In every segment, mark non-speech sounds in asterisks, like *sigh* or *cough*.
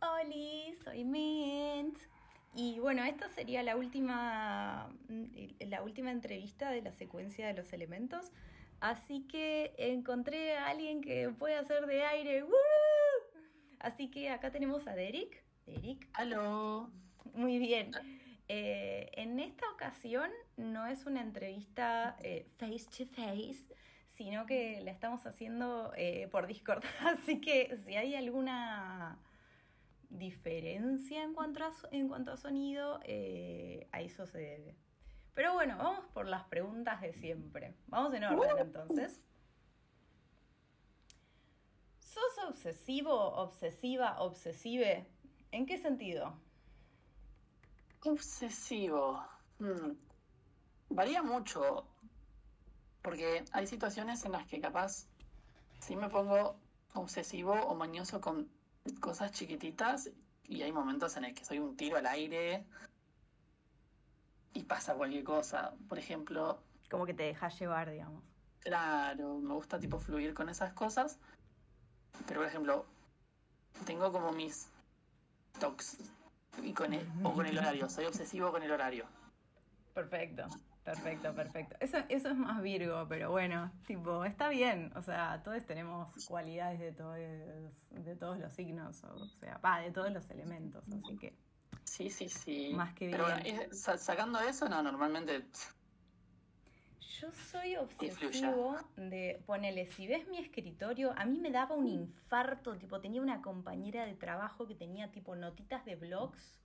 Oli, soy Mint. Y bueno, esta sería la última, la última entrevista de la secuencia de los elementos. Así que encontré a alguien que puede hacer de aire. Así que acá tenemos a Derek. Derek. Aló. Muy bien. Eh, en esta ocasión no es una entrevista eh, face to face, sino que la estamos haciendo eh, por Discord. *laughs* Así que si hay alguna diferencia en cuanto a, en cuanto a sonido, a eso se debe. Pero bueno, vamos por las preguntas de siempre. Vamos en orden entonces. ¿Sos obsesivo, obsesiva, obsesive? ¿En qué sentido? Obsesivo. Hmm. Varía mucho. Porque hay situaciones en las que capaz sí me pongo obsesivo o mañoso con cosas chiquititas y hay momentos en el que soy un tiro al aire y pasa cualquier cosa. Por ejemplo... Como que te dejas llevar, digamos. Claro, me gusta tipo fluir con esas cosas. Pero por ejemplo, tengo como mis tocs y con el, o con el horario. Soy obsesivo con el horario. Perfecto, perfecto, perfecto. Eso, eso es más Virgo, pero bueno, tipo, está bien. O sea, todos tenemos cualidades de todos, de todos los signos, o sea, va, de todos los elementos, así que. Sí, sí, sí. Más que bien. Pero sacando eso, no, normalmente. Yo soy obsesivo de, ponele, si ves mi escritorio, a mí me daba un infarto, tipo, tenía una compañera de trabajo que tenía tipo notitas de blogs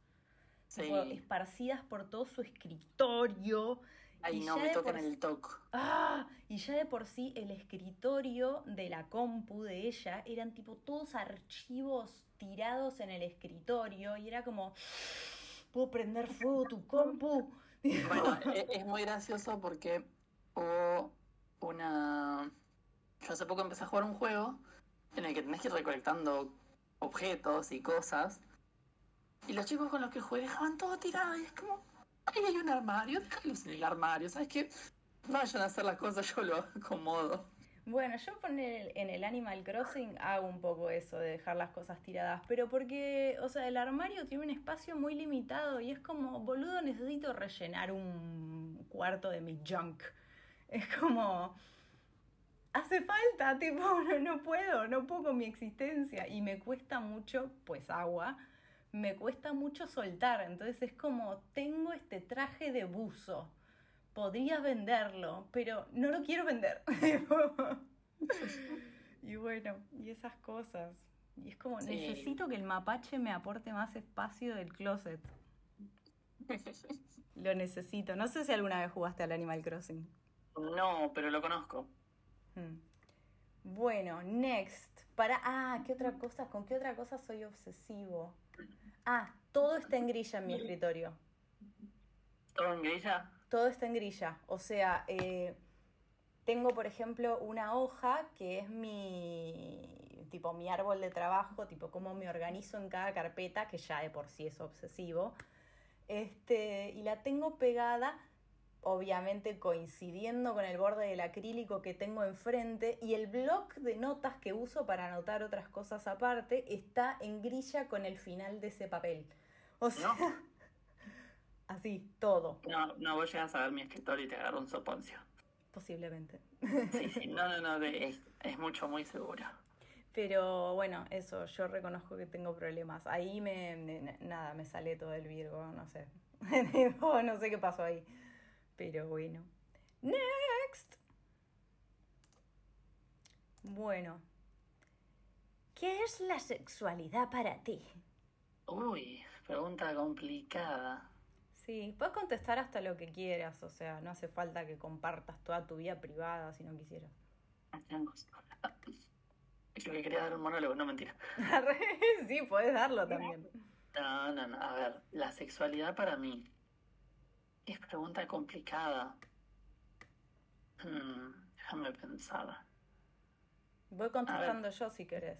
esparcidas por todo su escritorio. Ay, no, me tocan el toque. Ah, y ya de por sí el escritorio de la compu de ella eran tipo todos archivos tirados en el escritorio y era como, puedo prender fuego tu compu. *laughs* Bueno, e-, es, muy gracioso porque hubo una... Yo hace poco empecé a jugar un juego en el que tenés que ir recolectando objetos y cosas y los chicos con los que jugué dejaban todo tirado y es como, ahí hay un armario, déjalos en el armario, ¿sabes qué? Vayan a hacer las cosas, yo lo acomodo. Bueno, yo en el Animal Crossing hago un poco eso de dejar las cosas tiradas, pero porque, o sea, el armario tiene un espacio muy limitado y es como, boludo, necesito rellenar un cuarto de mi junk. Es como, hace falta, tipo, *laughs* no, no puedo, no puedo mi existencia y me cuesta mucho, pues agua, me cuesta mucho soltar. Entonces es como, tengo este traje de buzo, podría venderlo, pero no lo quiero vender. *laughs* y bueno, y esas cosas. Y es como, necesito que el mapache me aporte más espacio del closet. *laughs* lo necesito. No sé si alguna vez jugaste al Animal Crossing. No, pero lo conozco. Hmm. Bueno, next. Para. Ah, ¿qué otra cosa? ¿Con qué otra cosa soy obsesivo? Ah, todo está en grilla en mi escritorio. ¿Todo en grilla? Todo está en grilla. O sea, eh, tengo, por ejemplo, una hoja que es mi, tipo, mi árbol de trabajo, tipo, cómo me organizo en cada carpeta, que ya de por sí es obsesivo. Este, y la tengo pegada obviamente coincidiendo con el borde del acrílico que tengo enfrente y el bloc de notas que uso para anotar otras cosas aparte está en grilla con el final de ese papel. O sea, *laughs* así, todo. No, no, vos llegas a ver mi escritorio y te agarro un soponcio. Posiblemente. Sí, sí, no, no, no, es, mucho, muy seguro. Pero bueno, eso, yo reconozco que tengo problemas. Ahí me, nada, me sale todo el Virgo, no sé. *laughs* no sé qué pasó ahí. Pero bueno. Next. Bueno. ¿Qué es la sexualidad para ti? Uy, pregunta complicada. Sí, puedes contestar hasta lo que quieras, o sea, no hace falta que compartas toda tu vida privada si no quisieras. *laughs* Es lo que quería dar un monólogo, no mentira. *laughs* sí, puedes darlo también. No, no, no. A ver, la sexualidad para mí es pregunta complicada. Hmm, déjame pensar. Voy contestando yo si querés.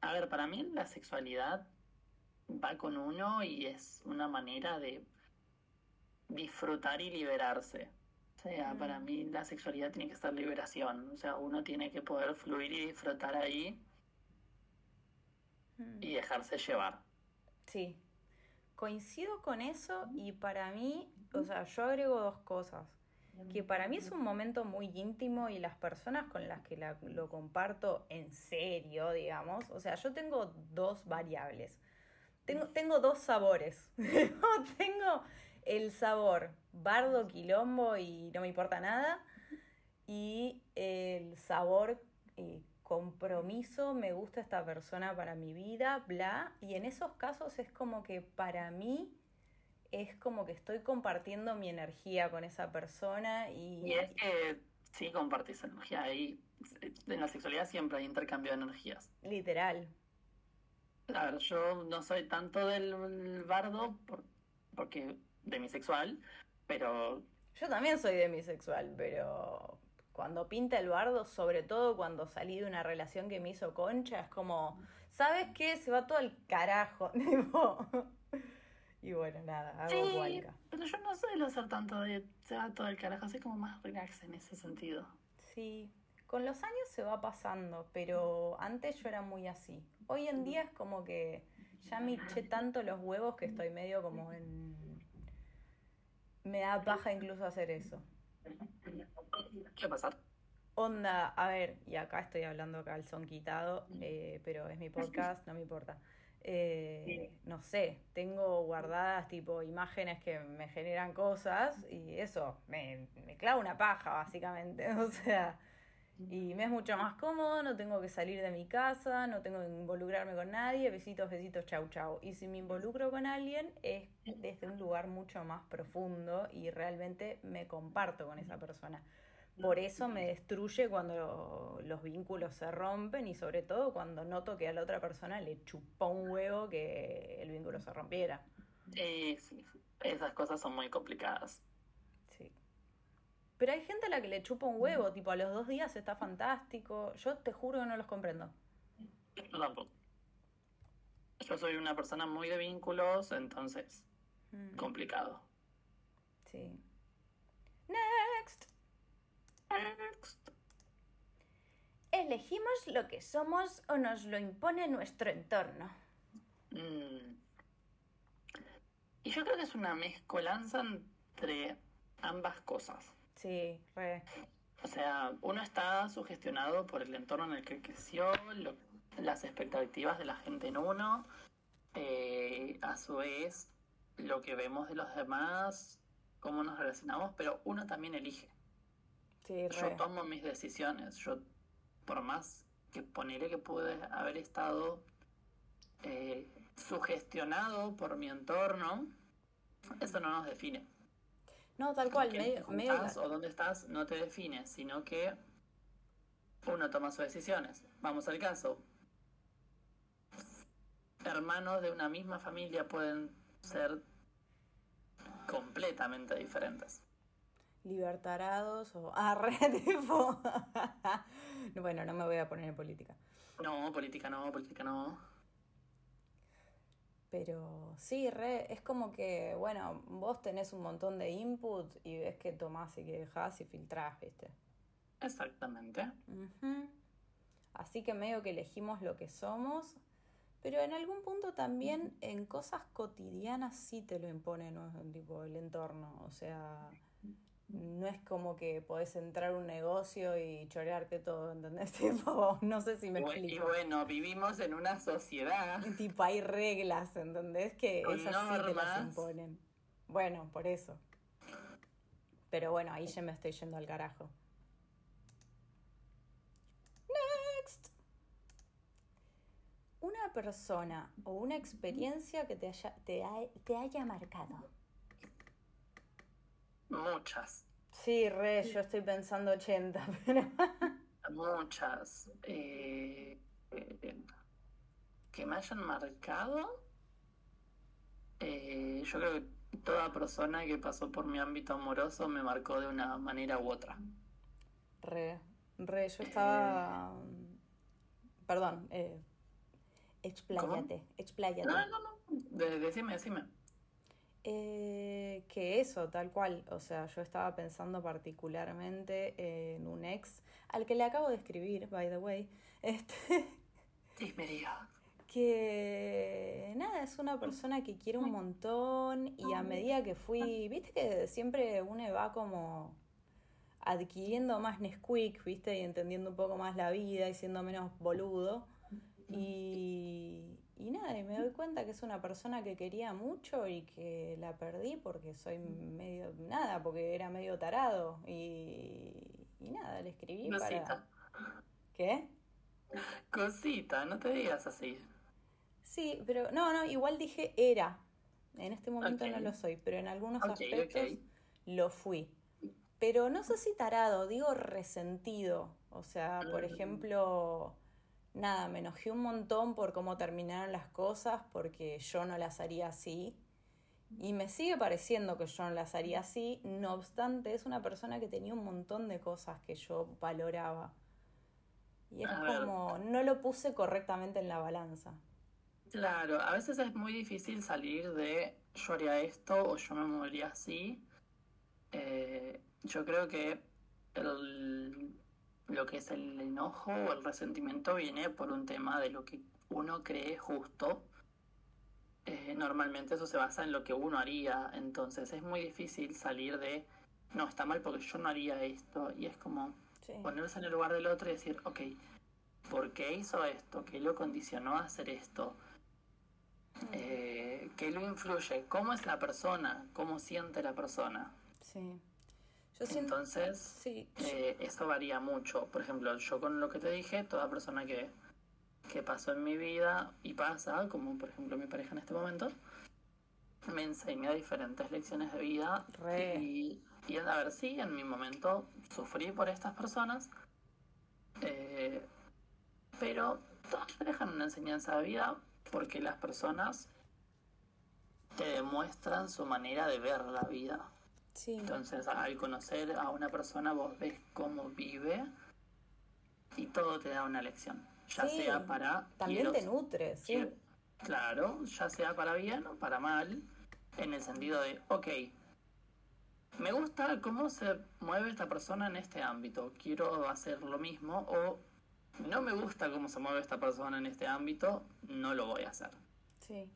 A ver, para mí la sexualidad va con uno y es una manera de disfrutar y liberarse. O sea, para mm. mí la sexualidad tiene que estar liberación. O sea, uno tiene que poder fluir y disfrutar ahí mm. y dejarse llevar. Sí, coincido con eso y para mí, o sea, yo agrego dos cosas. Que para mí es un momento muy íntimo y las personas con las que lo comparto en serio, digamos, o sea, yo tengo dos variables. Tengo, tengo dos sabores. *laughs* tengo el sabor bardo, quilombo y no me importa nada. Y el sabor eh, compromiso, me gusta esta persona para mi vida, bla. Y en esos casos es como que para mí es como que estoy compartiendo mi energía con esa persona y... Y es que sí compartís energía ahí. En la sexualidad siempre hay intercambio de energías. Literal. A ver, yo no soy tanto del bardo porque demisexual, pero... Yo también soy demisexual, pero cuando pinta el bardo, sobre todo cuando salí de una relación que me hizo concha, es como, ¿sabes qué? Se va todo el carajo. *laughs* y bueno, nada, hago sí, Pero yo no suelo ser tanto de se va todo el carajo, soy como más relax en ese sentido. Sí, con los años se va pasando, pero antes yo era muy así. Hoy en día es como que ya me eché tanto los huevos que estoy medio como en me da paja incluso hacer eso. ¿Qué pasar? Onda, a ver, y acá estoy hablando calzón quitado, eh, pero es mi podcast, no me importa. Eh, no sé, tengo guardadas tipo imágenes que me generan cosas y eso, me, me clava una paja básicamente. *laughs* O sea, y me es mucho más cómodo, no tengo que salir de mi casa, no tengo que involucrarme con nadie, besitos, besitos, chau, chau. Y si me involucro con alguien es desde un lugar mucho más profundo y realmente me comparto con esa persona. Por eso me destruye cuando los vínculos se rompen y sobre todo cuando noto que a la otra persona le chupó un huevo que el vínculo se rompiera. Sí, sí, esas cosas son muy complicadas. Pero hay gente a la que le chupa un huevo, tipo a los dos días está fantástico. Yo te juro que no los comprendo. Yo tampoco. Yo soy una persona muy de vínculos, entonces mm. complicado. Sí. Next. Next. ¿Elegimos lo que somos o nos lo impone nuestro entorno? Mm. Y yo creo que es una mezcolanza entre ambas cosas. Sí, re. O sea, uno está sugestionado por el entorno en el que creció, las expectativas de la gente en uno, eh, a su vez lo que vemos de los demás, cómo nos relacionamos, pero uno también elige. Sí, Yo tomo mis decisiones, yo por más que poneré que pude haber estado eh, sugestionado por mi entorno, eso no nos define. No, tal cual, medio, o dónde estás no te define, sino que uno toma sus decisiones. Vamos al caso. Hermanos de una misma familia pueden ser completamente diferentes. Libertarados o *laughs* arre, tipo. *laughs* bueno, no me voy a poner en política. No, política no, política no. Pero sí, re, es como que, bueno, vos tenés un montón de input y ves que tomás y que dejás y filtrás, ¿viste? Exactamente. Así que medio que elegimos lo que somos, pero en algún punto también en cosas cotidianas sí te lo impone ¿no? tipo el entorno, o sea, no es como que podés entrar a un negocio y chorearte todo, ¿entendés? *laughs* Tipo, no sé si me explico. Y bueno, vivimos en una sociedad. Tipo, hay reglas, ¿entendés? Que esas sí te las imponen. Bueno, por eso. Pero bueno, ahí ya me estoy yendo al carajo. Next. Una persona o una experiencia que te haya, te, te haya marcado. Muchas. Sí, re, yo estoy pensando 80, *laughs* pero... Muchas. Eh, que me hayan marcado. Eh, yo creo que toda persona que pasó por mi ámbito amoroso me marcó de una manera u otra. Re, re, yo estaba... Perdón, eh, expláyate, expláyate. No, no, no, decime, decime. Eh, que eso, tal cual. O sea, yo estaba pensando particularmente en un ex al que le acabo de escribir, by the way. *laughs* Este. me diga. Que nada, es una persona que quiere un montón y a medida que fui, viste que siempre uno va como adquiriendo más Nesquik, viste, y entendiendo un poco más la vida y siendo menos boludo. Y, y nada, y me doy cuenta que es una persona que quería mucho y que la perdí porque soy medio, nada, porque era medio tarado. Y, y nada, le escribí para... ¿Qué? Cosita, no te digas así. Sí, pero no, no, igual dije era. En este momento no lo soy, pero en algunos aspectos lo fui. Pero no sé si tarado, digo resentido. O sea, por mm. ejemplo, nada, me enojé un montón por cómo terminaron las cosas, porque yo no las haría así. Y me sigue pareciendo que yo no las haría así, no obstante, es una persona que tenía un montón de cosas que yo valoraba. Y es como, no lo puse correctamente en la balanza. Claro, a veces es muy difícil salir de yo haría esto o yo me movería así. Eh, yo creo que lo que es el enojo o el resentimiento viene por un tema de lo que uno cree justo. Eh, normalmente eso se basa en lo que uno haría, entonces es muy difícil salir de, no, está mal porque yo no haría esto, y es como ponerse en el lugar del otro y decir, ok, ¿por qué hizo esto? ¿Qué lo condicionó a hacer esto? Eh, ¿Qué lo influye? ¿Cómo es la persona? ¿Cómo siente la persona? Sí. Yo Entonces, sí. Eh, eso varía mucho. Por ejemplo, yo con lo que te dije, toda persona que, que pasó en mi vida y pasa, como por ejemplo mi pareja en este momento, me enseña diferentes lecciones de vida. Y, y a ver, sí, en mi momento sufrí por estas personas, eh, pero todas dejan una enseñanza de vida porque las personas te demuestran su manera de ver la vida. Entonces, al conocer a una persona, vos ves cómo vive y todo te da una lección. Ya sea para. También te nutre, sí. claro, ya sea para bien o para mal, en el sentido de, ok, me gusta cómo se mueve esta persona en este ámbito, quiero hacer lo mismo, o no me gusta cómo se mueve esta persona en este ámbito, no lo voy a hacer. Sí.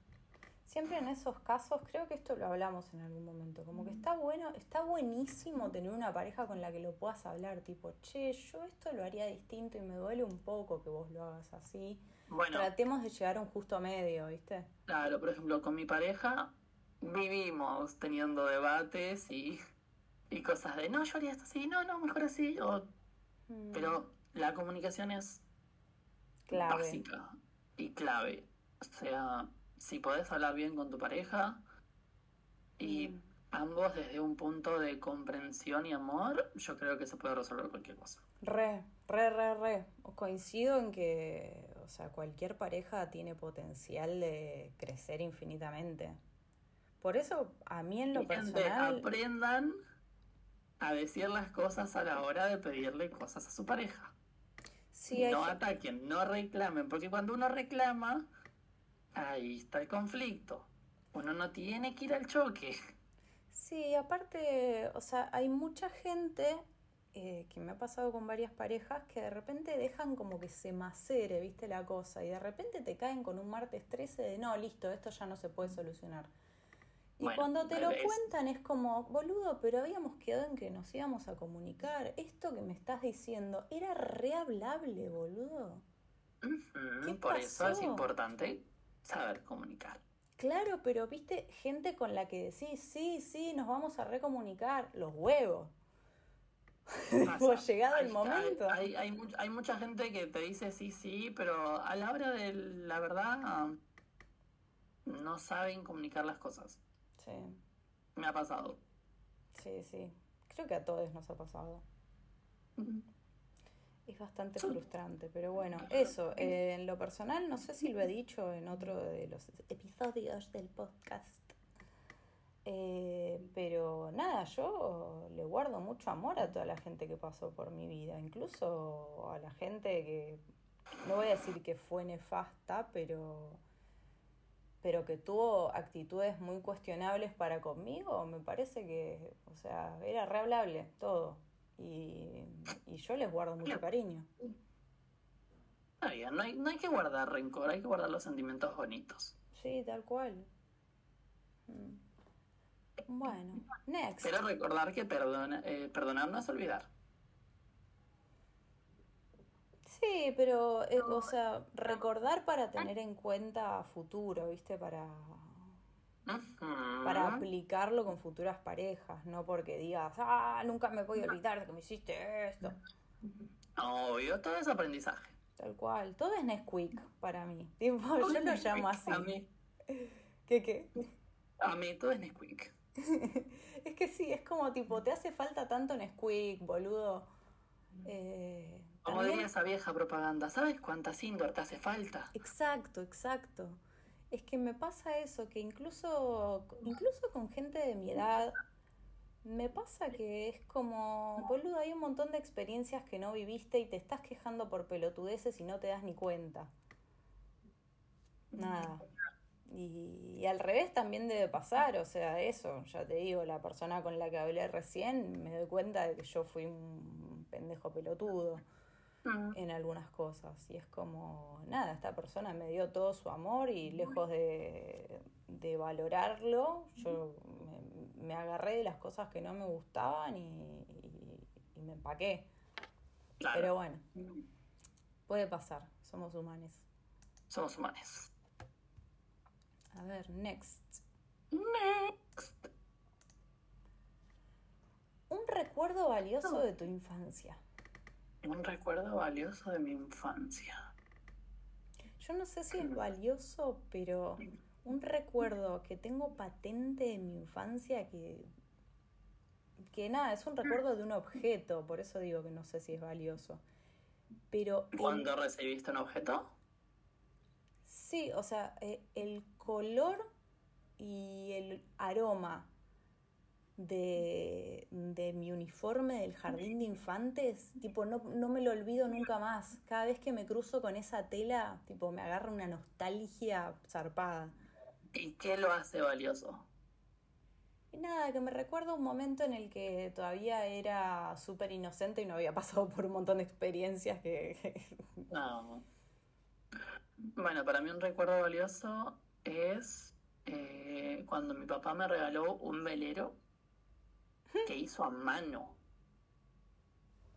Siempre en esos casos, creo que esto lo hablamos en algún momento, como que está bueno, está buenísimo tener una pareja con la que lo puedas hablar, tipo, che, yo esto lo haría distinto y me duele un poco que vos lo hagas así. Bueno, Tratemos de llegar a un justo medio, ¿viste? Claro, por ejemplo, con mi pareja vivimos teniendo debates y, y cosas de, no, yo haría esto así, no, no, mejor así, mm. Pero la comunicación es básica y clave. O sea, si podés hablar bien con tu pareja y mm. ambos desde un punto de comprensión y amor, yo creo que se puede resolver cualquier cosa. Re, re, re, re. Coincido en que, o sea, cualquier pareja tiene potencial de crecer infinitamente. Por eso, a mí en lo personal... Aprendan a decir las cosas a la hora de pedirle cosas a su pareja no ataquen, no reclamen, porque cuando uno reclama, ahí está el conflicto. Uno no tiene que ir al choque. Sí, aparte, o sea, hay mucha gente eh, que me ha pasado con varias parejas que de repente dejan como que se macere, viste la cosa, y de repente te caen con un martes 13 de no, listo, esto ya no se puede solucionar. Y cuando te lo cuentan es como, boludo, pero habíamos quedado en que nos íbamos a comunicar. Esto que me estás diciendo era rehablable, boludo. Por eso es importante saber comunicar. Claro, pero viste gente con la que decís, sí, sí, nos vamos a recomunicar. Los huevos. *laughs* llegado el momento. Hay, hay, hay, mucha gente que te dice sí, sí, pero a la hora de la verdad no saben comunicar las cosas. Sí. Me ha pasado. Sí, sí. Creo que a todos nos ha pasado. Es bastante frustrante, pero bueno, eso, en lo personal, no sé si lo he dicho en otro de los episodios del podcast, eh, pero nada, yo le guardo mucho amor a toda la gente que pasó por mi vida, incluso a la gente que, no voy a decir que fue nefasta, pero pero que tuvo actitudes muy cuestionables para conmigo, me parece que, o sea, era rehablable todo. Y, yo les guardo mucho cariño. no hay, no hay que guardar rencor, hay que guardar los sentimientos bonitos. Sí, tal cual. Mm. Bueno, next. Pero recordar que perdona, eh, perdonar no es olvidar. Sí, pero, eh, o sea, recordar para tener en cuenta a futuro, ¿viste? Para, Para aplicarlo con futuras parejas, no porque digas, ah, nunca me voy a olvidar de que me hiciste esto. Obvio, todo es aprendizaje. Tal cual, todo es Nesquik para mí. Tipo, yo lo llamo así. A mí, ¿Qué qué? a mí todo es Nesquik. *laughs* Es que sí, es como tipo, te hace falta tanto Nesquik, boludo. Eh, Como también- diría esa vieja propaganda, ¿sabes cuántas indoor te hace falta? Exacto, exacto. Es que me pasa eso, que incluso, incluso con gente de mi edad, me pasa que es como, boludo, hay un montón de experiencias que no viviste y te estás quejando por pelotudeces y no te das ni cuenta. Nada. Y, y al revés también debe pasar, o sea, eso, ya te digo, la persona con la que hablé recién, me doy cuenta de que yo fui un pendejo pelotudo. En algunas cosas. Y es como, nada, esta persona me dio todo su amor y lejos de, de valorarlo, yo me, me agarré de las cosas que no me gustaban y, y- y me empaqué. Claro, Pero bueno, puede pasar, somos humanos. somos humanos. A ver, next. Next. Un recuerdo valioso de tu infancia. Un recuerdo valioso de mi infancia. Yo no sé si es valioso, pero un recuerdo que tengo patente de mi infancia que, que nada, es un recuerdo de un objeto, por eso digo que no sé si es valioso. Pero el- ¿Cuándo recibiste un objeto? sí, o sea, eh, el color y el aroma de, de mi uniforme del jardín de infantes, tipo, no, no me lo olvido nunca más. Cada vez que me cruzo con esa tela, tipo, me agarra una nostalgia zarpada. ¿Y qué lo hace valioso? Y nada, que me recuerda un momento en el que todavía era súper inocente y no había pasado por un montón de experiencias que... No. Bueno, para mí un recuerdo valioso es eh, cuando mi papá me regaló un velero que hizo a mano.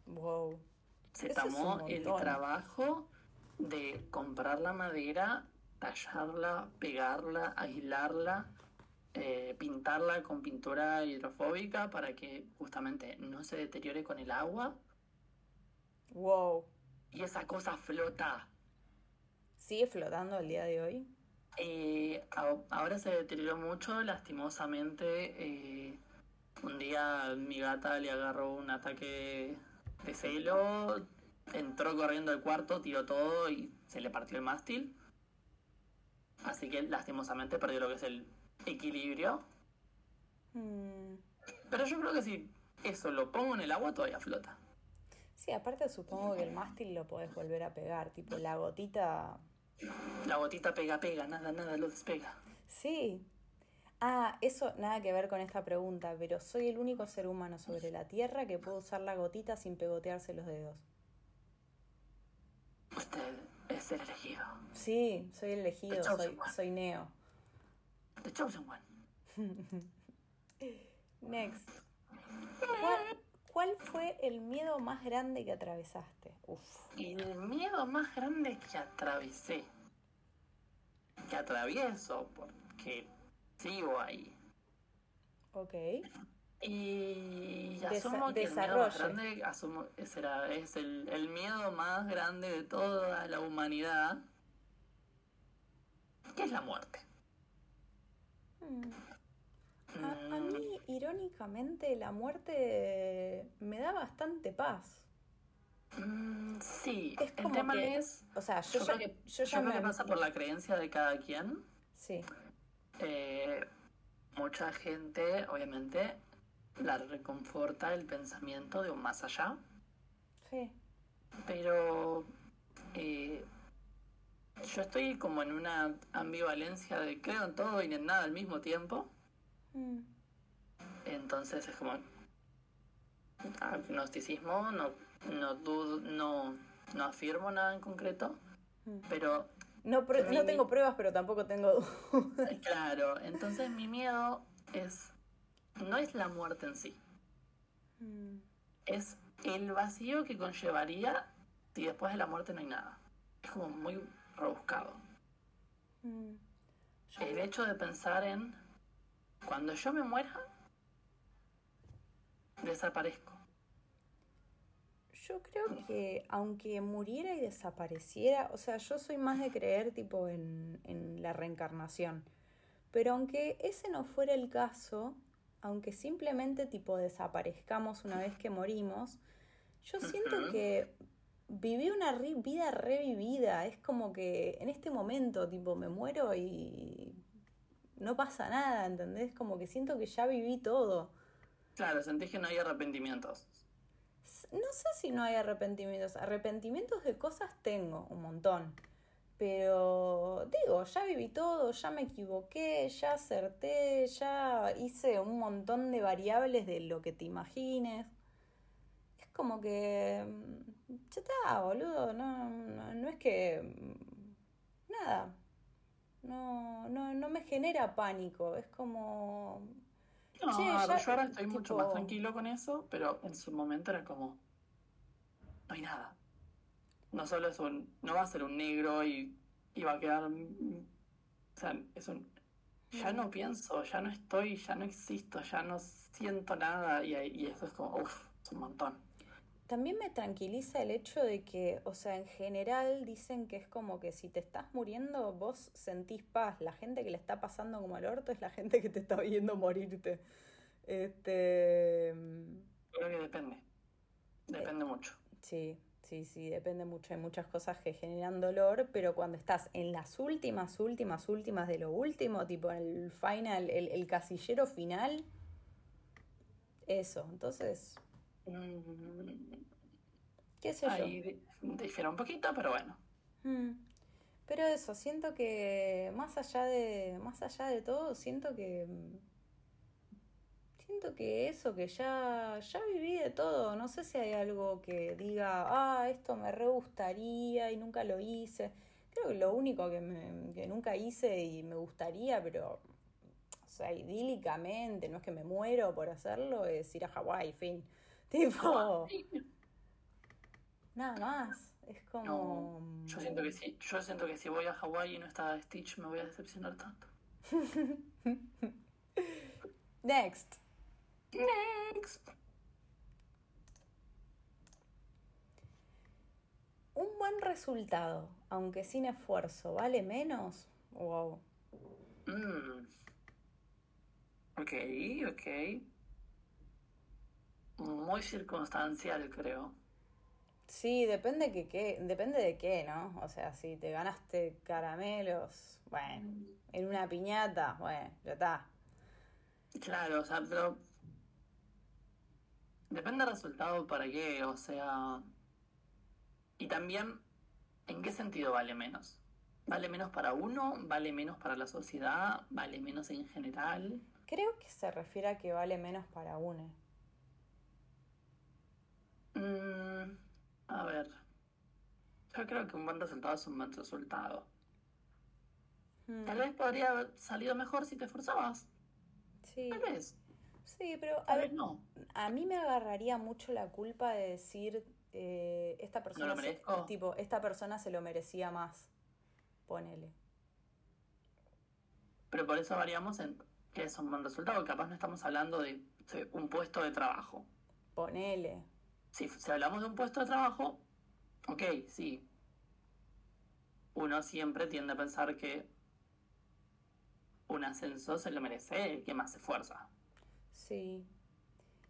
wow. Se Eso tomó el trabajo de comprar la madera, tallarla, pegarla, aislarla, eh, pintarla con pintura hidrofóbica para que justamente no se deteriore con el agua. Wow. Y esa cosa flota. ¿Sigue flotando el día de hoy? Eh, ahora se deterioró mucho, lastimosamente. eh, un día mi gata le agarró un ataque de celo, entró corriendo al cuarto, tiró todo y se le partió el mástil. Así que lastimosamente perdió lo que es el equilibrio. Mm, Pero yo creo que si eso lo pongo en el agua todavía flota. Sí, aparte supongo que el mástil lo podés volver a pegar, tipo la gotita... La gotita pega, pega, nada, nada lo despega. Sí. Ah, eso nada que ver con esta pregunta, pero soy el único ser humano sobre la Tierra que puede usar la gotita sin pegotearse los dedos. Usted es el elegido. Sí, soy el elegido, soy, Neo. The chosen one. *laughs* Next. ¿Cuál, cuál fue el miedo más grande que atravesaste? Uf. El miedo más grande que atravesé, que atravieso, porque sigo ahí. Ok. Y Desa- asumo que el miedo más grande asumo, será, es el, el miedo más grande de toda la humanidad, que es la muerte. Mm. A, a Mm, mí, irónicamente, la muerte me da bastante paz. mm, sí, Es el como tema que- es, O sea, yo, yo, ya, creo que, yo yo ya creo me... que pasa por la creencia de cada quien. Sí, Eh, mucha gente, obviamente, la reconforta el pensamiento de un más allá, sí. pero eh, yo estoy como en una ambivalencia de creo en todo y en nada al mismo tiempo, Mm. entonces es como agnosticismo, no, no, dudo- no, no afirmo nada en concreto, Mm. pero No, no tengo pruebas, pero tampoco tengo dudas. *laughs* Claro, entonces mi miedo es, no es la muerte en sí, mm. es el vacío que conllevaría si después de la muerte no hay nada. Es como muy rebuscado. Mm. El hecho de pensar en, cuando yo me muera, desaparezco. Yo creo que aunque muriera y desapareciera, o sea, yo soy más de creer tipo en, en la reencarnación. Pero aunque ese no fuera el caso, aunque simplemente tipo desaparezcamos una vez que morimos, yo siento que viví una vida revivida. Es como que en este momento, tipo, me muero y no pasa nada, ¿entendés? Como que siento que ya viví todo. Claro, sentís que no hay arrepentimientos. No sé si no hay arrepentimientos. Arrepentimientos de cosas tengo, un montón. Pero digo, ya viví todo, ya me equivoqué, ya acerté, ya hice un montón de variables de lo que te imagines. Es como que... Mm, ya está, boludo. No, no, es que... Mm, nada. No, no, no me genera pánico. Es como... No, yo ahora estoy mucho más tranquilo con eso, pero en su momento era como, no hay nada. No solo es un, no va a ser un negro y, y va a quedar, o sea, es un, ya no pienso, ya no estoy, ya no existo, ya no siento nada y, y eso es como, uff, es un montón. También me tranquiliza el hecho de que, o sea, en general dicen que es como que si te estás muriendo, vos sentís paz. La gente que le está pasando como el orto es la gente que te está viendo morirte. Este. Creo que depende. Depende eh, mucho. Sí, sí, sí, depende mucho. Hay muchas cosas que generan dolor, pero cuando estás en las últimas, últimas, últimas de lo último, tipo en el final, el, el casillero final, eso. Entonces Mm. ¿Qué sé Ahí difiere un poquito, pero bueno. Mm. Pero eso, siento que más allá de más allá de todo, siento que siento que eso, que ya ya viví de todo, no sé si hay algo que diga, ah, esto me re gustaría y nunca lo hice. Creo que lo único que, me, que nunca hice y me gustaría, pero o sea, idílicamente, no es que me muero por hacerlo, es ir a Hawái, fin. *laughs* Tipo. Nada más. Es como. yo siento que sí. Yo siento que si voy a Hawái y no está Stitch, me voy a decepcionar tanto. *laughs* Next. Next. Un buen resultado, aunque sin esfuerzo, ¿vale menos? Wow. Mm. Ok, ok muy circunstancial, creo. Sí, depende que, qué, depende de qué, ¿no? O sea, si te ganaste caramelos, bueno, en una piñata, bueno, ya está. Claro, o sea, pero depende del resultado para qué, o sea, y también en qué sentido vale menos. ¿Vale menos para uno? ¿Vale menos para la sociedad? ¿Vale menos en general? Creo que se refiere a que vale menos para uno. Mm, a ver. Yo creo que un buen resultado es un buen resultado. Hmm. Tal vez podría haber salido mejor si te esforzabas. Sí. Tal vez. Sí, pero a, ver, no. a mí me agarraría mucho la culpa de decir eh, esta persona se, tipo esta persona se lo merecía más. Ponele. Pero por eso variamos en que es un buen resultado. Capaz no estamos hablando de un puesto de trabajo. Ponele. Si, hablamos de un puesto de trabajo, ok, sí. Uno siempre tiende a pensar que un ascenso se lo merece el que más se esfuerza. Sí.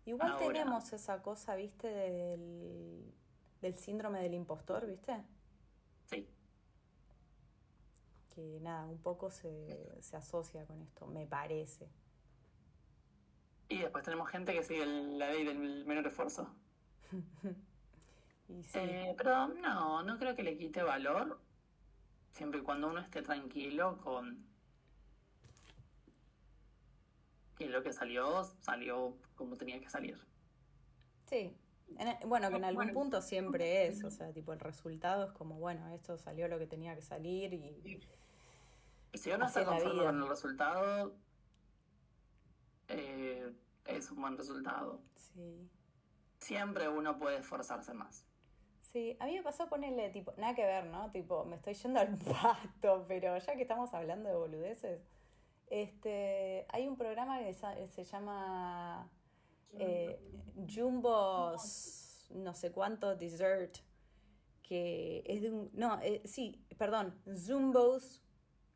Igual tenemos esa cosa, viste, del, del síndrome del impostor, viste. Sí. Que nada, un poco se, se asocia con esto, me parece. Y después tenemos gente que sigue la ley del menor esfuerzo. *laughs* Eh, pero no, no creo que le quite valor, siempre y cuando uno esté tranquilo con que lo que salió salió como tenía que salir. Sí, bueno, que en algún punto siempre es, o sea, tipo el resultado es como, bueno, esto salió lo que tenía que salir y... Y si uno está conforme con el resultado, eh, es un buen resultado. Sí. Siempre uno puede esforzarse más. Sí, a mí me pasó ponerle, tipo, nada que ver, ¿no? Tipo, me estoy yendo al pasto, *laughs* pero ya que estamos hablando de boludeces, este, hay un programa que se llama eh, Jumbo's no sé cuánto dessert, que es de un, no, eh, sí, perdón, Zumbo's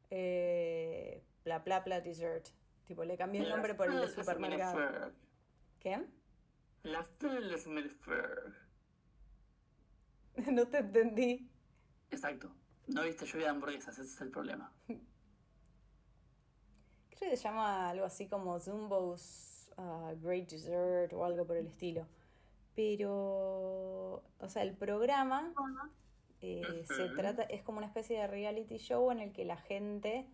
eh, bla bla bla dessert. Tipo, le cambié el nombre por el de supermercado. ¿Qué? La *laughs* no te entendí. Exacto. No viste lluvia de hamburguesas, ese es el problema. *laughs* Creo que se llama algo así como Zumbo's uh, Great Dessert o algo por el estilo. Pero, o sea, el programa eh, se trata, es como una especie de reality show en el que la gente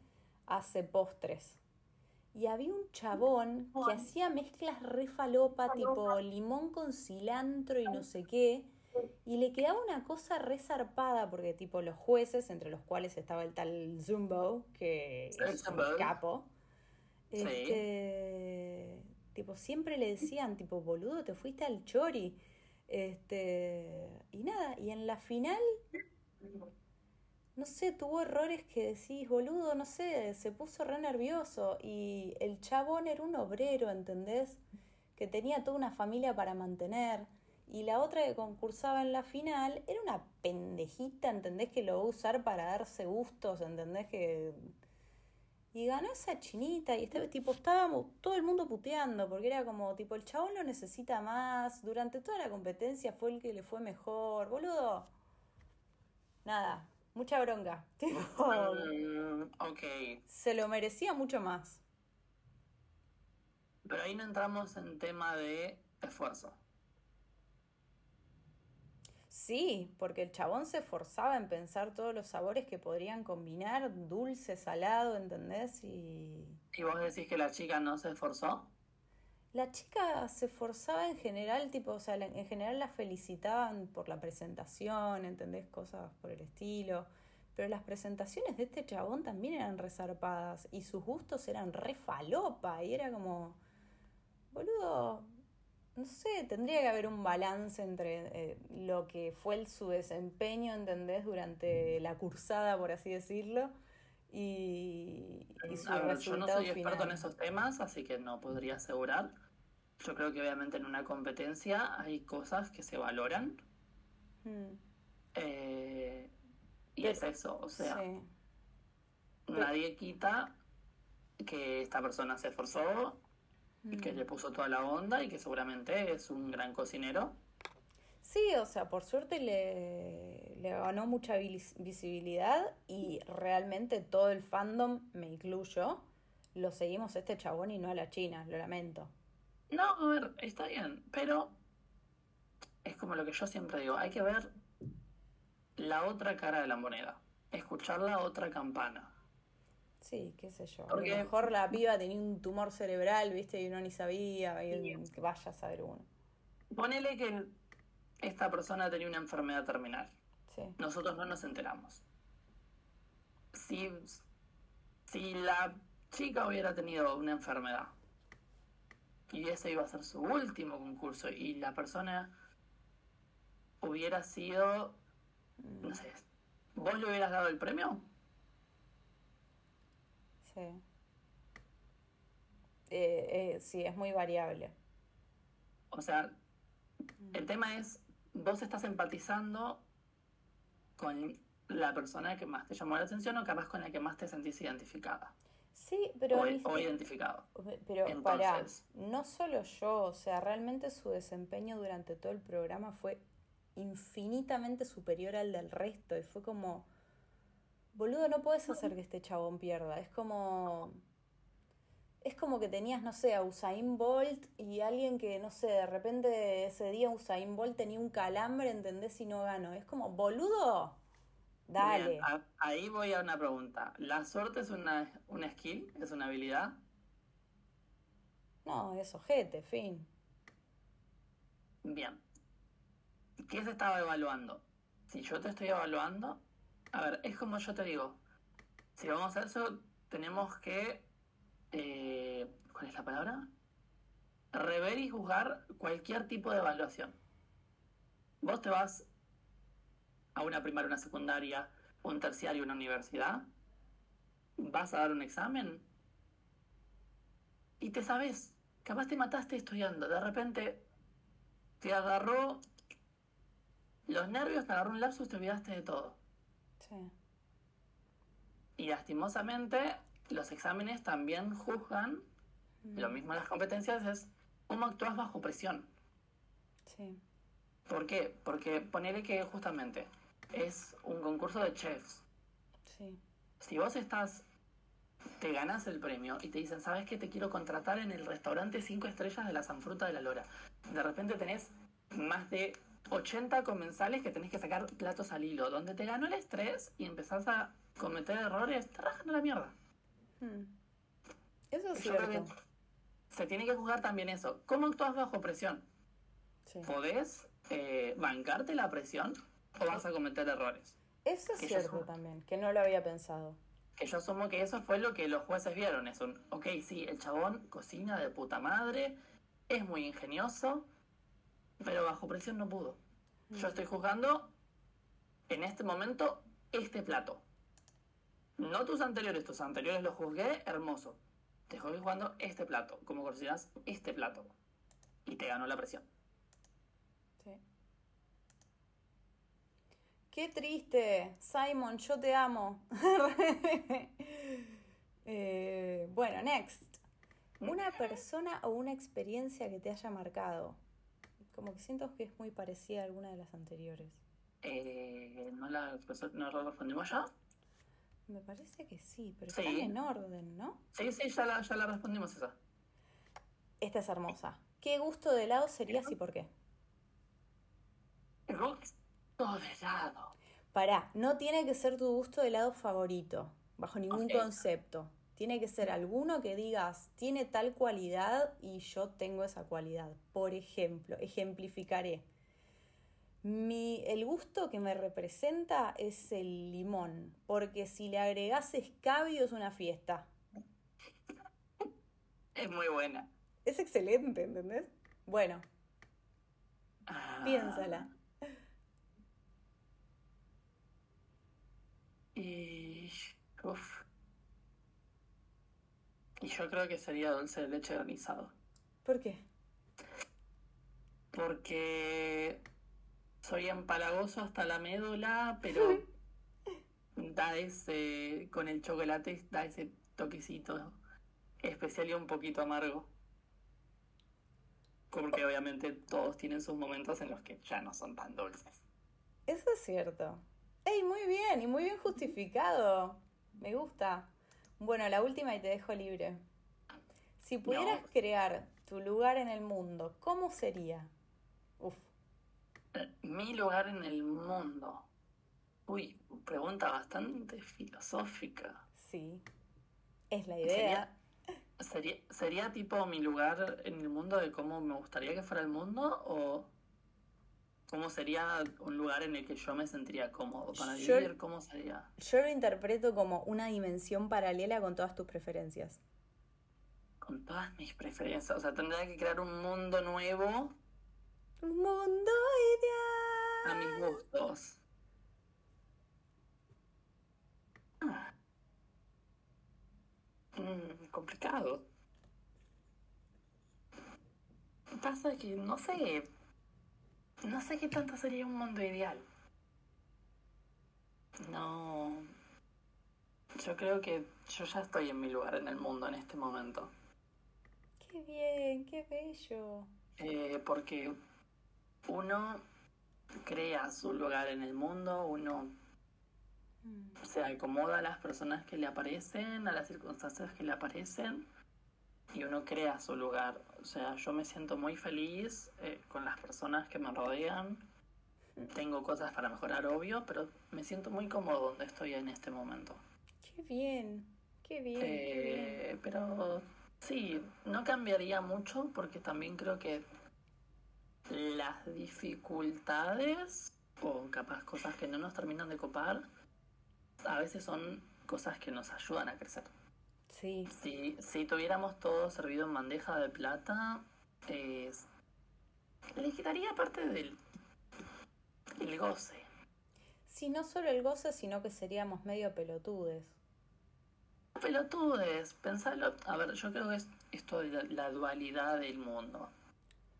hace postres. Y había un chabón que hacía mezclas re falopa, tipo limón con cilantro y no sé qué. Y le quedaba una cosa re zarpada, porque tipo los jueces, entre los cuales estaba el tal Zumbo, que es un capo, este, tipo, siempre le decían, tipo, boludo, te fuiste al chori. Este, y nada, y en la final no sé, tuvo errores que decís, boludo, no sé, se puso re nervioso y el chabón era un obrero, ¿entendés? Que tenía toda una familia para mantener y la otra que concursaba en la final era una pendejita, ¿entendés? Que lo va a usar para darse gustos, ¿entendés? Que... Y ganó esa chinita y este tipo estábamos todo el mundo puteando porque era como tipo el chabón lo necesita más, durante toda la competencia fue el que le fue mejor, boludo. Nada, mucha bronca. *laughs* Mm, ok. Se lo merecía mucho más. Pero ahí no entramos en tema de esfuerzo. Sí, porque el chabón se esforzaba en pensar todos los sabores que podrían combinar, dulce, salado, ¿entendés? Y... ¿Y vos decís que la chica no se esforzó? La chica se esforzaba en general, tipo, o sea, en general la felicitaban por la presentación, ¿entendés? Cosas por el estilo. Pero las presentaciones de este chabón también eran resarpadas y sus gustos eran re falopa y era como, boludo, no sé, tendría que haber un balance entre eh, lo que fue el, su desempeño, ¿entendés? Durante la cursada, por así decirlo, y, su Yo no soy experto en esos temas, así que no podría asegurar yo creo que obviamente en una competencia hay cosas que se valoran. Hmm. Eh, y es eso, o sea, nadie quita que esta persona se esforzó y que hmm. le puso toda la onda y que seguramente es un gran cocinero. Sí, o sea, por suerte le, le ganó mucha visibilidad y realmente todo el fandom, me incluyo, lo seguimos a este chabón y no a la China, lo lamento. No, a ver, está bien, pero es como lo que yo siempre digo, hay que ver la otra cara de la moneda, escuchar la otra campana. Sí, qué sé yo. Porque a lo mejor la piba tenía un tumor cerebral, viste, y uno ni sabía, y que vaya a saber uno. Ponele que esta persona tenía una enfermedad terminal. Sí. Nosotros no nos enteramos. Si, si la chica hubiera tenido una enfermedad y ese iba a ser su último concurso y la persona hubiera sido, no sé, ¿vos le hubieras dado el premio? Sí. Eh, eh, sí, es muy variable. O sea, el tema es, vos estás empatizando con la persona que más te llamó la atención o capaz con la que más te sentís identificada. Sí, pero... O, identificado. Pero para, no solo yo, o sea, realmente su desempeño durante todo el programa fue infinitamente superior al del resto y fue como, boludo, no puedes hacer que este chabón pierda, es como... Es como que tenías, no sé, a Usain Bolt y alguien que, no sé, de repente ese día Usain Bolt tenía un calambre, ¿entendés? Y no ganó. Es como, boludo, Dale. ahí voy a una pregunta. ¿La suerte es una, una skill? ¿Es una habilidad? No, es ojete, fin. Bien. ¿qué se estaba evaluando? Si yo te estoy evaluando, a ver, es como yo te digo, si vamos a eso, tenemos que, eh, ¿cuál es la palabra? Rever y juzgar cualquier tipo de evaluación. Vos te vas a una primaria, una secundaria, un terciario, una universidad, vas a dar un examen y te sabes, capaz te mataste estudiando, de repente te agarró los nervios, te agarró un lapsus, te olvidaste de todo. Sí. Y lastimosamente los exámenes también juzgan, lo mismo las competencias, es cómo actúas bajo presión. Sí. ¿Por qué? Porque ponele que justamente es un concurso de chefs. Sí. Si vos estás, te ganas el premio y te dicen, ¿sabes qué? Te quiero contratar en el restaurante 5 estrellas de la Sanfruta de la Lora. De repente tenés más de 80 comensales que tenés que sacar platos al hilo, donde te ganó el estrés y empezás a cometer errores, te rajan a la mierda. Mm. Eso es Yo creo cierto. que se tiene que juzgar también eso. ¿Cómo actúas bajo presión? Sí. ¿Podés eh, bancarte la presión o vas a cometer errores? Eso es que cierto también, que no lo había pensado. Que yo asumo que eso fue lo que los jueces vieron. Es un, ok, sí, el chabón cocina de puta madre, es muy ingenioso, pero bajo presión no pudo. Yo estoy juzgando en este momento este plato. No tus anteriores, tus anteriores los juzgué, hermoso. Te estoy jugando este plato, como consideras este plato. Y te ganó la presión. Sí. Qué triste, Simon, yo te amo. *laughs* Eh, bueno, next. Una persona o una experiencia que te haya marcado. Como que siento que es muy parecida a alguna de las anteriores. Eh, ¿no, la, ¿No respondimos ya? Me parece que sí, pero Sí. están en orden, ¿no? Sí, sí, ya la, ya la respondimos esa. Esta es hermosa. ¿Qué gusto de helado serías y por qué? Gusto de helado. Pará, no tiene que ser tu gusto de helado favorito, bajo ningún concepto. Tiene que ser alguno que digas, tiene tal cualidad y yo tengo esa cualidad. Por ejemplo, ejemplificaré. Mi, el gusto que me representa es el limón, porque si le agregas escabio es una fiesta. Es muy buena. Es excelente, ¿entendés? Bueno, Ah, piénsala. Y. Uf. Y yo creo que sería dulce de leche granizado. ¿Por qué? Porque soy empalagoso hasta la médula, pero *laughs* da ese. Con el chocolate da ese toquecito especial y un poquito amargo. Porque obviamente todos tienen sus momentos en los que ya no son tan dulces. Eso es cierto. ¡Ey, muy bien! Y muy bien justificado. Me gusta. Bueno, la última y te dejo libre. Si pudieras No. crear tu lugar en el mundo, ¿cómo sería? Uf. Mi lugar en el mundo. Uy, pregunta bastante filosófica. Sí. Es la idea. ¿Sería, ¿Sería tipo mi lugar en el mundo de cómo me gustaría que fuera el mundo? ¿O cómo sería un lugar en el que yo me sentiría cómodo para Yo- vivir? ¿Cómo sería? Yo lo interpreto como una dimensión paralela con todas tus preferencias. Con todas mis preferencias. O sea, tendría que crear un mundo nuevo Un mundo a mis ideal. gustos. Mm, complicado. Pasa que no sé. No sé qué tanto sería un mundo ideal. No. Yo creo que yo ya estoy en mi lugar en el mundo en este momento. Qué bien, qué bello. Eh, porque uno crea su lugar en el mundo, uno se acomoda a las personas que le aparecen, a las circunstancias que le aparecen, y uno crea su lugar. O sea, yo me siento muy feliz eh, con las personas que me rodean. Tengo cosas para mejorar, obvio, pero me siento muy cómodo donde estoy en este momento. Qué bien, qué bien, qué bien. Eh, pero sí, no cambiaría mucho porque también creo que las dificultades o capaz cosas que no nos terminan de copar, a veces son cosas que nos ayudan a crecer. Sí. Si, si tuviéramos todo servido en bandeja de plata, eh, le quitaría parte del el goce. Sí, no solo el goce, sino que seríamos medio pelotudes. Pelotudes, pensarlo. A ver, yo creo que es esto de la, la dualidad del mundo.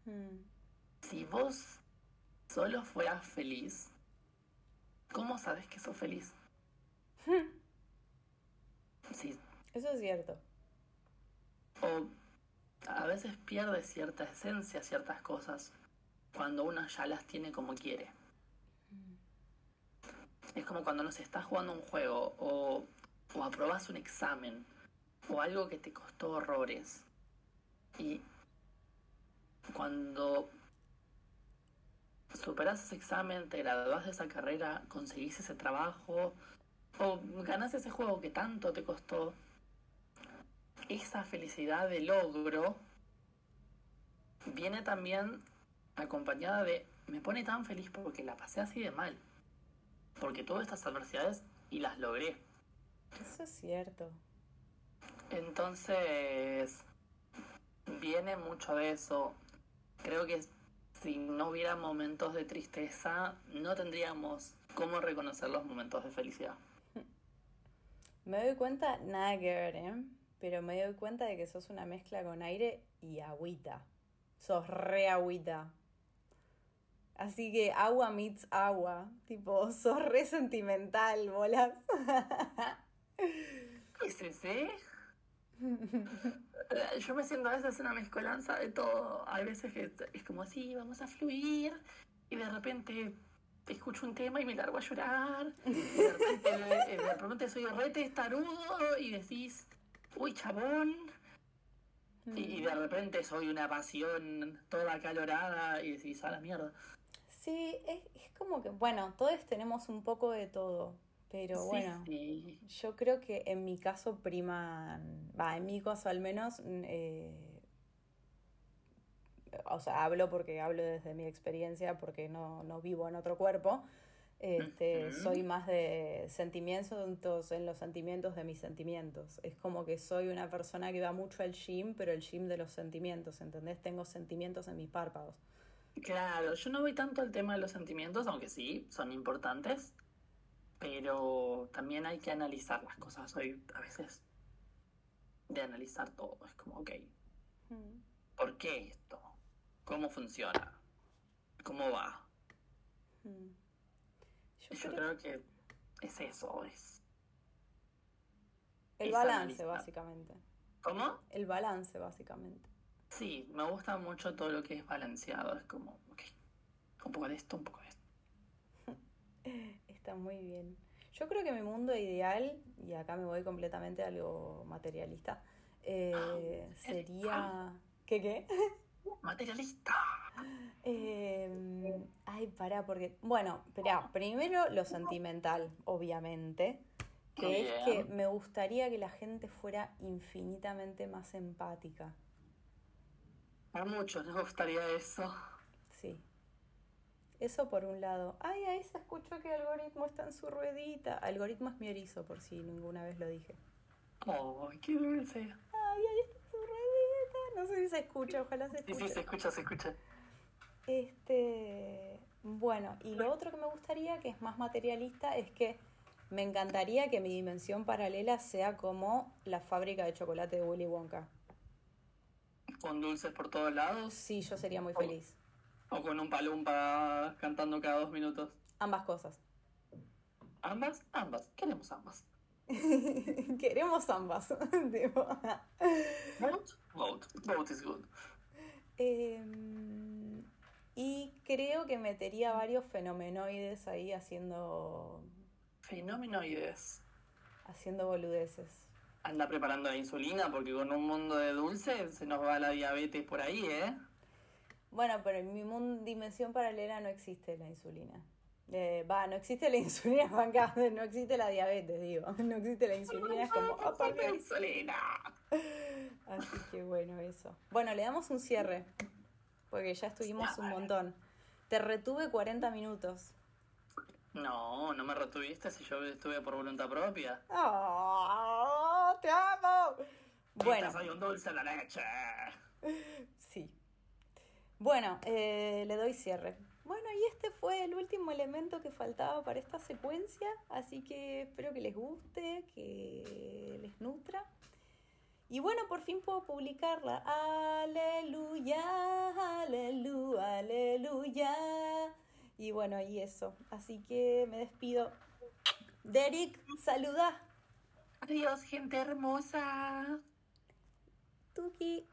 Mm. Si vos solo fueras feliz, ¿cómo sabes que sos feliz? *laughs* Sí, Eso es cierto. o a veces pierde cierta esencia, ciertas cosas, cuando uno ya las tiene como quiere. Es como cuando no se está jugando un juego o, o aprobás un examen o algo que te costó horrores. Y cuando superás ese examen, te graduás de esa carrera, conseguís ese trabajo o ganás ese juego que tanto te costó, esa felicidad de logro viene también acompañada de me pone tan feliz porque la pasé así de mal. Porque tuve estas adversidades y las logré. Eso es cierto. Entonces, viene mucho de eso. Creo que si no hubiera momentos de tristeza, no tendríamos cómo reconocer los momentos de felicidad. Me doy cuenta, nada que ver, ¿eh? Pero me doy cuenta de que sos una mezcla con aire y agüita. Sos re agüita. Así que agua meets agua. Tipo, sos re sentimental, bolas. *laughs* ¿Es ese? *laughs* Yo me siento a veces una mezcolanza de todo. Hay veces que es como así, vamos a fluir, y de repente escucho un tema y me largo a llorar. Y de repente, *laughs* eh, soy re testarudo y decís, uy, chabón. Y de repente soy una pasión toda acalorada y decís, a la mierda. Sí, es, es como que, bueno, todos tenemos un poco de todo. Pero Sí, bueno, sí. yo creo que en mi caso priman, va, en mi caso al menos, mm, eh, o sea, hablo porque hablo desde mi experiencia, porque no, no vivo en otro cuerpo. Este, Ujú. soy más de sentimientos en los sentimientos de mis sentimientos. Es como que soy una persona que va mucho al gym, pero el gym de los sentimientos, ¿entendés? Tengo sentimientos en mis párpados. Claro, yo no voy tanto al tema de los sentimientos, aunque sí, son importantes, pero también hay que analizar las cosas. Soy a veces de analizar todo. Es como, ok, Mm. ¿por qué esto? ¿Cómo funciona? ¿Cómo va? Mm. Yo Yo creo creo que es eso, es... el es balance, analizar. básicamente. ¿Cómo? El balance, básicamente. Sí, me gusta mucho todo lo que es balanceado. Es como, ok, un poco de esto, un poco de esto. *laughs* Está muy bien. Yo creo que mi mundo ideal, y acá me voy completamente a algo materialista, eh, sería... ¿Qué qué? Materialista. Eh, ay, pará, porque... Bueno, primero lo sentimental, obviamente, que es que me gustaría que la gente fuera infinitamente más empática. A muchos les gustaría eso. Sí. Eso por un lado. Ay, ahí se escuchó que algoritmo está en su ruedita. Algoritmo es mi erizo, por si ninguna vez lo dije. Oh, qué dulce. Ay, ahí está en su ruedita. No sé si se escucha, ojalá se Sí, escuche. sí, se escucha, se escucha. Este, bueno, y lo otro que me gustaría, que es más materialista, es que me encantaría que mi dimensión paralela sea como la fábrica de chocolate de Willy Wonka. Con dulces por todos lados. Sí, yo sería muy feliz. O con un palumpa cantando cada dos minutos. Ambas cosas. Ambas, ambas. Queremos ambas. *laughs* Queremos ambas. *laughs* Tipo, Vote, vote, vote is good. Em, y creo que metería varios fenomenoides ahí haciendo, Fenomenoides. haciendo boludeces. Anda preparando la insulina porque con un mundo de dulces se nos va la diabetes por ahí, ¿eh? Bueno, pero en mi dimensión paralela no existe la insulina. Eh, Va, no existe la insulina, *laughs* no existe la diabetes, digo. No existe la insulina, es como aparte. la insulina. Así que bueno, eso. Bueno, le damos un cierre. porque ya estuvimos un montón. Te retuve 40 minutos. No, no me retuviste si yo estuve por voluntad propia. ¡Oh, ¡Te amo! Bueno. Soy un dulce de leche. Sí. Bueno, eh, le doy cierre. Bueno, y este fue el último elemento que faltaba para esta secuencia, así que espero que les guste, que les nutra. Y bueno, por fin puedo publicarla. Aleluya, aleluya, aleluya. Y bueno, y eso. Así que me despido. Derek, saluda. Adiós, gente hermosa. Tuki.